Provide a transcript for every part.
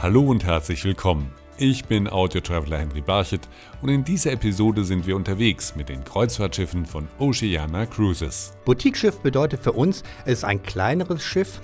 Hallo und herzlich willkommen. Ich bin Audio-Traveler Henry Barchet und in dieser Episode sind wir unterwegs mit den Kreuzfahrtschiffen von Oceana Cruises. Boutique-Schiff bedeutet für uns, es ist ein kleineres Schiff,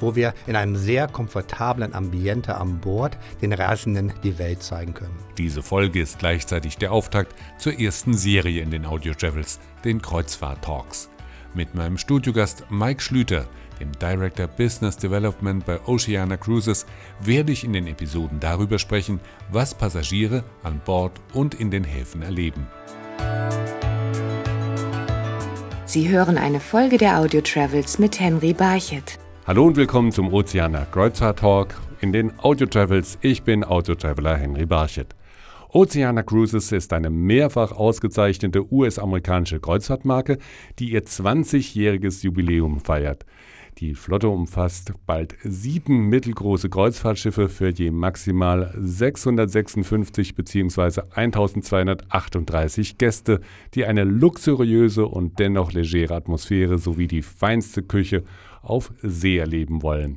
wo wir in einem sehr komfortablen Ambiente an Bord den Reisenden die Welt zeigen können. Diese Folge ist gleichzeitig der Auftakt zur ersten Serie in den Audio Travels, den Kreuzfahrt Talks. Mit meinem Studiogast Mike Schlüter, dem Director Business Development bei Oceana Cruises, werde ich in den Episoden darüber sprechen, was Passagiere an Bord und in den Häfen erleben. Sie hören eine Folge der Audio Travels mit Henry Barchet. Hallo und willkommen zum Oceana Kreuzfahrt Talk in den Audio Travels. Ich bin Audio Traveler Henry Barchet. Oceana Cruises ist eine mehrfach ausgezeichnete US-amerikanische Kreuzfahrtmarke, die ihr 20-jähriges Jubiläum feiert. Die Flotte umfasst bald sieben mittelgroße Kreuzfahrtschiffe für je maximal 656 bzw. 1238 Gäste, die eine luxuriöse und dennoch legere Atmosphäre sowie die feinste Küche auf See erleben wollen.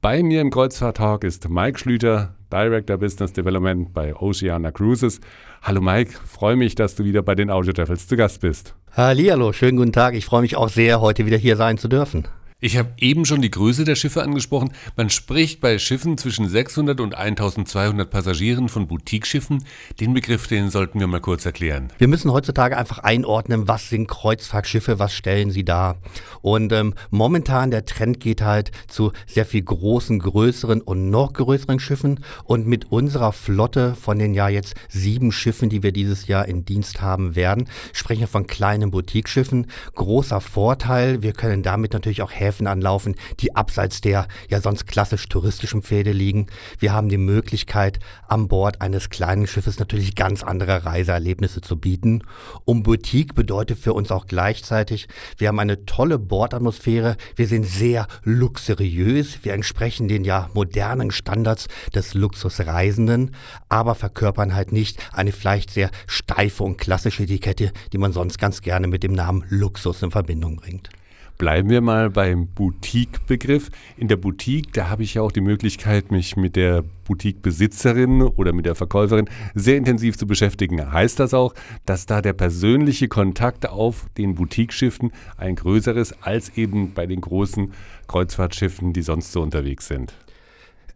Bei mir im Kreuzfahrttag ist Mike Schlüter, Director Business Development bei Oceana Cruises. Hallo Mike, freue mich, dass du wieder bei den Audio Travels zu Gast bist. Hallihallo, schönen guten Tag. Ich freue mich auch sehr, heute wieder hier sein zu dürfen. Ich habe eben schon die Größe der Schiffe angesprochen. Man spricht bei Schiffen zwischen 600 und 1200 Passagieren von Boutique-Schiffen. Den Begriff, den sollten wir mal kurz erklären. Wir müssen heutzutage einfach einordnen, was sind Kreuzfahrtschiffe, was stellen sie dar. Und ähm, momentan der Trend geht halt zu sehr viel großen, größeren und noch größeren Schiffen. Und mit unserer Flotte von den ja jetzt sieben Schiffen, die wir dieses Jahr in Dienst haben werden, sprechen wir von kleinen Boutique-Schiffen. Großer Vorteil, wir können damit natürlich auch helfen, Häfen anlaufen, die abseits der ja sonst klassisch touristischen Pfade liegen. Wir haben die Möglichkeit, an Bord eines kleinen Schiffes natürlich ganz andere Reiseerlebnisse zu bieten. Und Boutique bedeutet für uns auch gleichzeitig, wir haben eine tolle Bordatmosphäre, wir sind sehr luxuriös, wir entsprechen den ja modernen Standards des Luxusreisenden, aber verkörpern halt nicht eine vielleicht sehr steife und klassische Etikette, die man sonst ganz gerne mit dem Namen Luxus in Verbindung bringt. Bleiben wir mal beim Boutique-Begriff. In der Boutique, da habe ich ja auch die Möglichkeit, mich mit der Boutique-Besitzerin oder mit der Verkäuferin sehr intensiv zu beschäftigen. Heißt das auch, dass da der persönliche Kontakt auf den Boutique-Schiffen ein größeres als eben bei den großen Kreuzfahrtschiffen, die sonst so unterwegs sind?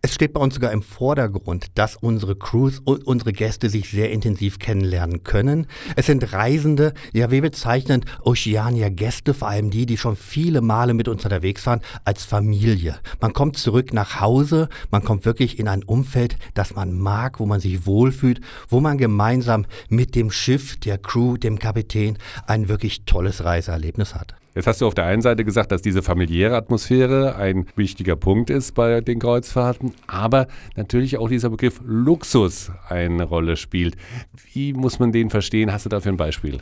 Es steht bei uns sogar im Vordergrund, dass unsere Crews und unsere Gäste sich sehr intensiv kennenlernen können. Es sind Reisende, ja, wir bezeichnen Oceania-Gäste, vor allem die, die schon viele Male mit uns unterwegs waren, als Familie. Man kommt zurück nach Hause, man kommt wirklich in ein Umfeld, das man mag, wo man sich wohlfühlt, wo man gemeinsam mit dem Schiff, der Crew, dem Kapitän ein wirklich tolles Reiseerlebnis hat. Jetzt hast du auf der einen Seite gesagt, dass diese familiäre Atmosphäre ein wichtiger Punkt ist bei den Kreuzfahrten, aber natürlich auch dieser Begriff Luxus eine Rolle spielt. Wie muss man den verstehen? Hast du dafür ein Beispiel?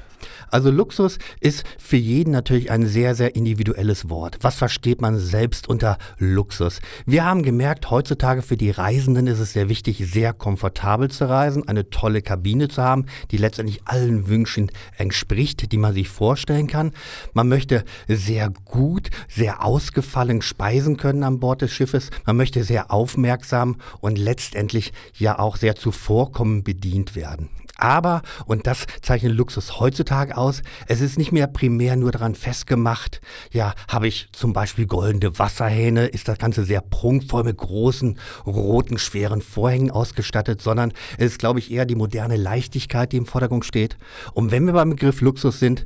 Also Luxus ist für jeden natürlich ein sehr, sehr individuelles Wort. Was versteht man selbst unter Luxus? Wir haben gemerkt, heutzutage für die Reisenden ist es sehr wichtig, sehr komfortabel zu reisen, eine tolle Kabine zu haben, die letztendlich allen Wünschen entspricht, die man sich vorstellen kann. Man möchte sehr gut, sehr ausgefallen speisen können an Bord des Schiffes. Man möchte sehr aufmerksam und letztendlich ja auch sehr zuvorkommend bedient werden. Aber, und das zeichnet Luxus heutzutage aus, es ist nicht mehr primär nur daran festgemacht, ja, habe ich zum Beispiel goldene Wasserhähne, ist das Ganze sehr prunkvoll mit großen, roten, schweren Vorhängen ausgestattet, sondern es ist, glaube ich, eher die moderne Leichtigkeit, die im Vordergrund steht. Und wenn wir beim Begriff Luxus sind,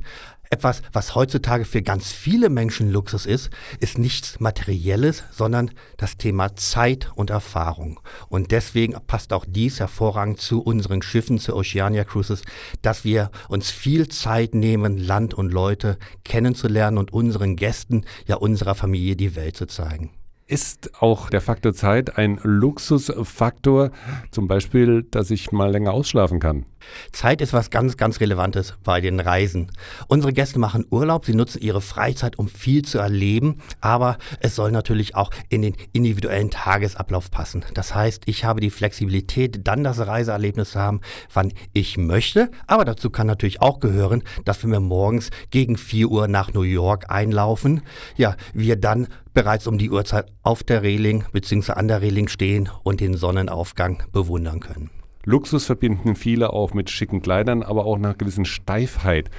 etwas, was heutzutage für ganz viele Menschen Luxus ist, ist nichts Materielles, sondern das Thema Zeit und Erfahrung. Und deswegen passt auch dies hervorragend zu unseren Schiffen, zu Oceania Cruises, dass wir uns viel Zeit nehmen, Land und Leute kennenzulernen und unseren Gästen, ja unserer Familie die Welt zu zeigen. Ist auch der Faktor Zeit ein Luxusfaktor, zum Beispiel, dass ich mal länger ausschlafen kann? Zeit ist was ganz, ganz Relevantes bei den Reisen. Unsere Gäste machen Urlaub, sie nutzen ihre Freizeit, um viel zu erleben, aber es soll natürlich auch in den individuellen Tagesablauf passen. Das heißt, ich habe die Flexibilität, dann das Reiseerlebnis zu haben, wann ich möchte, aber dazu kann natürlich auch gehören, dass wir mir morgens gegen 4 Uhr nach New York einlaufen, ja, wir dann bereits um die Uhrzeit auf der Reling bzw. an der Reling stehen und den Sonnenaufgang bewundern können. Luxus verbinden viele auch mit schicken Kleidern, aber auch einer gewissen Steifheit.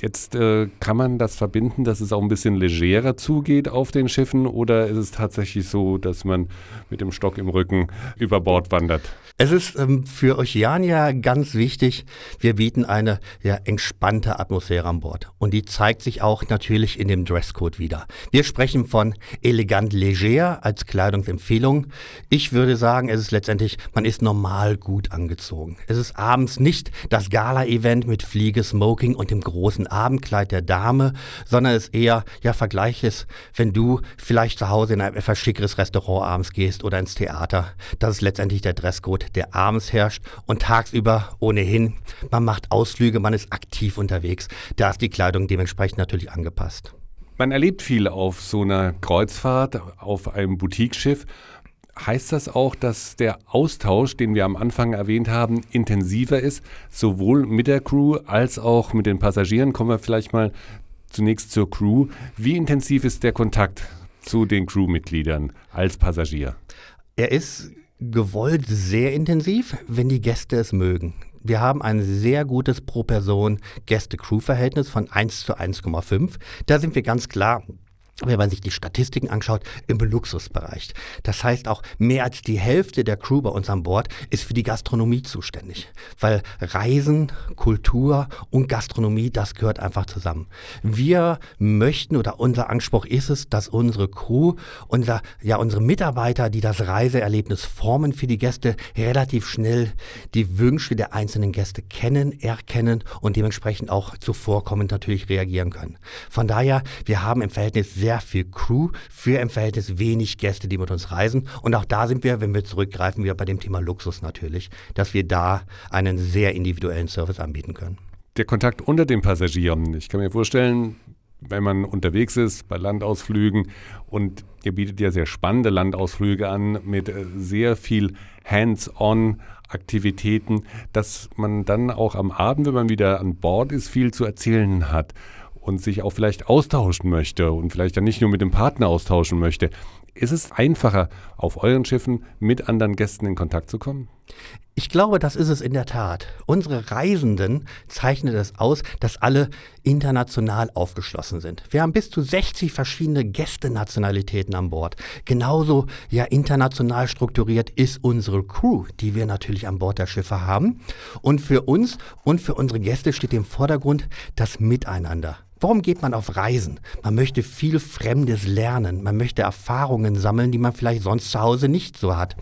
Jetzt äh, kann man das verbinden, dass es auch ein bisschen legerer zugeht auf den Schiffen oder ist es tatsächlich so, dass man mit dem Stock im Rücken über Bord wandert? Es ist ähm, für Oceania ganz wichtig, wir bieten eine ja, entspannte Atmosphäre an Bord. Und die zeigt sich auch natürlich in dem Dresscode wieder. Wir sprechen von elegant leger als Kleidungsempfehlung. Ich würde sagen, es ist letztendlich, man ist normal gut angezogen. Es ist abends nicht das Gala-Event mit Fliege, Smoking und dem großen Abendkleid der Dame, sondern es eher, ja, Vergleich ist, wenn du vielleicht zu Hause in ein etwas schickeres Restaurant abends gehst oder ins Theater. Das ist letztendlich der Dresscode der abends herrscht und tagsüber ohnehin. Man macht Ausflüge, man ist aktiv unterwegs. Da ist die Kleidung dementsprechend natürlich angepasst. Man erlebt viel auf so einer Kreuzfahrt, auf einem Boutiqueschiff. Heißt das auch, dass der Austausch, den wir am Anfang erwähnt haben, intensiver ist, sowohl mit der Crew als auch mit den Passagieren? Kommen wir vielleicht mal zunächst zur Crew. Wie intensiv ist der Kontakt zu den Crewmitgliedern als Passagier? Er ist gewollt sehr intensiv, wenn die Gäste es mögen. Wir haben ein sehr gutes pro Person Gäste-Crew-Verhältnis von 1 zu 1,5. Da sind wir ganz klar wenn man sich die Statistiken anschaut, im Luxusbereich. Das heißt auch, mehr als die Hälfte der Crew bei uns an Bord ist für die Gastronomie zuständig. Weil Reisen, Kultur und Gastronomie, das gehört einfach zusammen. Wir möchten oder unser Anspruch ist es, dass unsere Crew, unser, ja, unsere Mitarbeiter, die das Reiseerlebnis formen für die Gäste, relativ schnell die Wünsche der einzelnen Gäste kennen, erkennen und dementsprechend auch zuvorkommend natürlich reagieren können. Von daher, wir haben im Verhältnis sehr viel Crew für im Verhältnis wenig Gäste, die mit uns reisen. Und auch da sind wir, wenn wir zurückgreifen, wieder bei dem Thema Luxus natürlich, dass wir da einen sehr individuellen Service anbieten können. Der Kontakt unter den Passagieren. Ich kann mir vorstellen, wenn man unterwegs ist bei Landausflügen und ihr bietet ja sehr spannende Landausflüge an mit äh, sehr viel Hands-on Aktivitäten, dass man dann auch am Abend, wenn man wieder an Bord ist, viel zu erzählen hat und sich auch vielleicht austauschen möchte und vielleicht dann nicht nur mit dem Partner austauschen möchte, ist es einfacher, auf euren Schiffen mit anderen Gästen in Kontakt zu kommen? Ich glaube, das ist es in der Tat. Unsere Reisenden zeichnen es aus, dass alle international aufgeschlossen sind. Wir haben bis zu 60 verschiedene Gästenationalitäten an Bord. Genauso ja international strukturiert ist unsere Crew, die wir natürlich an Bord der Schiffe haben. Und für uns und für unsere Gäste steht im Vordergrund das Miteinander. Warum geht man auf Reisen? Man möchte viel Fremdes lernen. Man möchte Erfahrungen sammeln, die man vielleicht sonst zu Hause nicht so hat.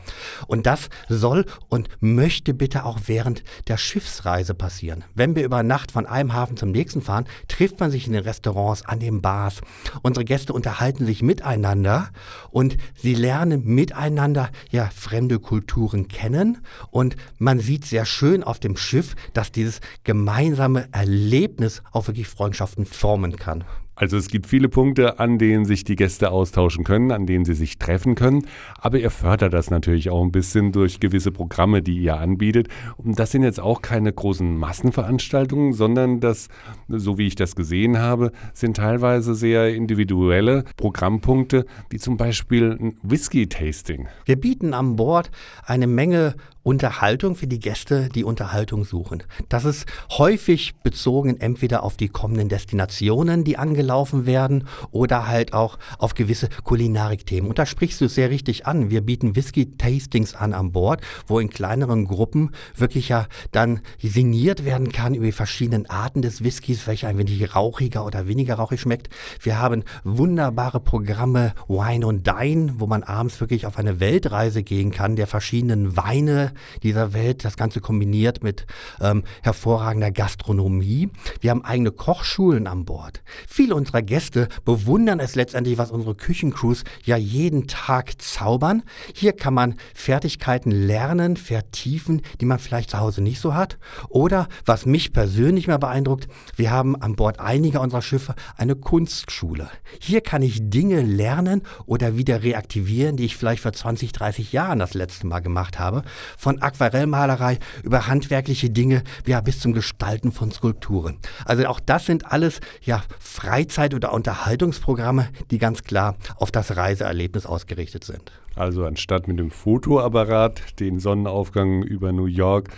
Und das soll und möchte bitte auch während der Schiffsreise passieren. Wenn wir über Nacht von einem Hafen zum nächsten fahren, trifft man sich in den Restaurants, an den Bars. Unsere Gäste unterhalten sich miteinander und sie lernen miteinander ja fremde Kulturen kennen. Und man sieht sehr schön auf dem Schiff, dass dieses gemeinsame Erlebnis auch wirklich Freundschaften formt formen kann. Also es gibt viele Punkte, an denen sich die Gäste austauschen können, an denen sie sich treffen können. Aber ihr fördert das natürlich auch ein bisschen durch gewisse Programme, die ihr anbietet. Und das sind jetzt auch keine großen Massenveranstaltungen, sondern das, so wie ich das gesehen habe, sind teilweise sehr individuelle Programmpunkte, wie zum Beispiel ein Whisky-Tasting. Wir bieten an Bord eine Menge Unterhaltung für die Gäste, die Unterhaltung suchen. Das ist häufig bezogen entweder auf die kommenden Destinationen, die angelaufen werden, oder halt auch auf gewisse Kulinarikthemen. Und da sprichst du es sehr richtig an. Wir bieten Whisky-Tastings an an Bord, wo in kleineren Gruppen wirklich ja dann signiert werden kann über die verschiedenen Arten des Whiskys, welcher ein wenig rauchiger oder weniger rauchig schmeckt. Wir haben wunderbare Programme Wine und Dine, wo man abends wirklich auf eine Weltreise gehen kann, der verschiedenen Weine, dieser Welt, das Ganze kombiniert mit ähm, hervorragender Gastronomie. Wir haben eigene Kochschulen an Bord. Viele unserer Gäste bewundern es letztendlich, was unsere Küchencrews ja jeden Tag zaubern. Hier kann man Fertigkeiten lernen, vertiefen, die man vielleicht zu Hause nicht so hat. Oder, was mich persönlich mal beeindruckt, wir haben an Bord einiger unserer Schiffe eine Kunstschule. Hier kann ich Dinge lernen oder wieder reaktivieren, die ich vielleicht vor 20, 30 Jahren das letzte Mal gemacht habe. Von Aquarellmalerei über handwerkliche Dinge ja, bis zum Gestalten von Skulpturen. Also auch das sind alles ja, Freizeit- oder Unterhaltungsprogramme, die ganz klar auf das Reiseerlebnis ausgerichtet sind. Also anstatt mit dem Fotoapparat den Sonnenaufgang über New York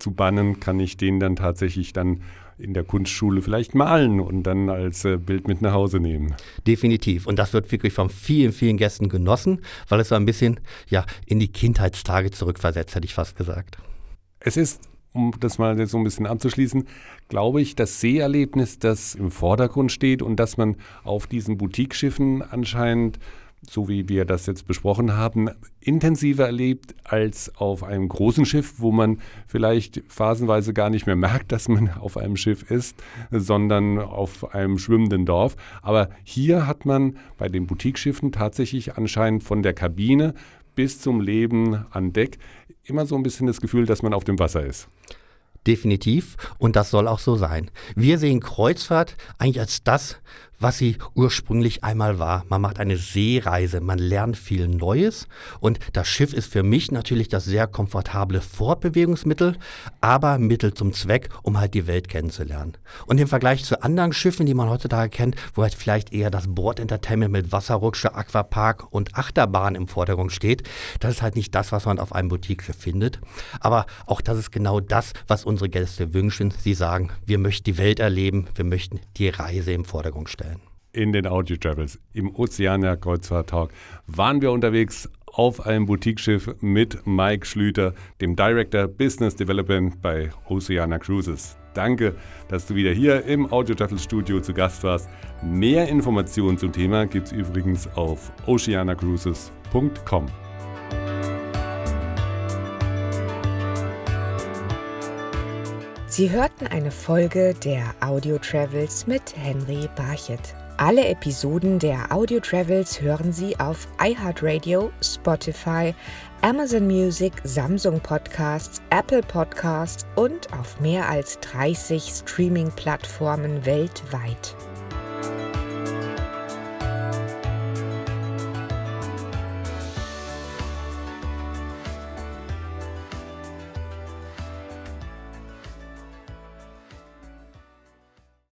zu bannen, kann ich den dann tatsächlich dann in der Kunstschule vielleicht malen und dann als äh, Bild mit nach Hause nehmen. Definitiv. Und das wird wirklich von vielen, vielen Gästen genossen, weil es so ein bisschen ja, in die Kindheitstage zurückversetzt, hätte ich fast gesagt. Es ist, um das mal so ein bisschen abzuschließen, glaube ich, das Seherlebnis, das im Vordergrund steht und dass man auf diesen Boutique-Schiffen anscheinend so wie wir das jetzt besprochen haben, intensiver erlebt als auf einem großen Schiff, wo man vielleicht phasenweise gar nicht mehr merkt, dass man auf einem Schiff ist, sondern auf einem schwimmenden Dorf. Aber hier hat man bei den Boutique-Schiffen tatsächlich anscheinend von der Kabine bis zum Leben an Deck immer so ein bisschen das Gefühl, dass man auf dem Wasser ist. Definitiv. Und das soll auch so sein. Wir sehen Kreuzfahrt eigentlich als das, was sie ursprünglich einmal war. Man macht eine Seereise, man lernt viel Neues und das Schiff ist für mich natürlich das sehr komfortable Fortbewegungsmittel, aber Mittel zum Zweck, um halt die Welt kennenzulernen. Und im Vergleich zu anderen Schiffen, die man heutzutage kennt, wo halt vielleicht eher das Bordentertainment mit Wasserrutsche, Aquapark und Achterbahn im Vordergrund steht, das ist halt nicht das, was man auf einem Boutique-Schiff findet. Aber auch das ist genau das, was unsere Gäste wünschen. Sie sagen, wir möchten die Welt erleben, wir möchten die Reise im Vordergrund stellen in den Audio Travels im Ozeaner Kreuzfahrt-Talk waren wir unterwegs auf einem Boutique-Schiff mit Mike Schlüter, dem Director Business Development bei Oceana Cruises. Danke, dass du wieder hier im Audio Travels Studio zu Gast warst. Mehr Informationen zum Thema gibt es übrigens auf oceanacruises.com. Sie hörten eine Folge der Audio Travels mit Henry Barchet. Alle Episoden der Audio Travels hören Sie auf iHeartRadio, Spotify, Amazon Music, Samsung Podcasts, Apple Podcasts und auf mehr als 30 Streaming-Plattformen weltweit.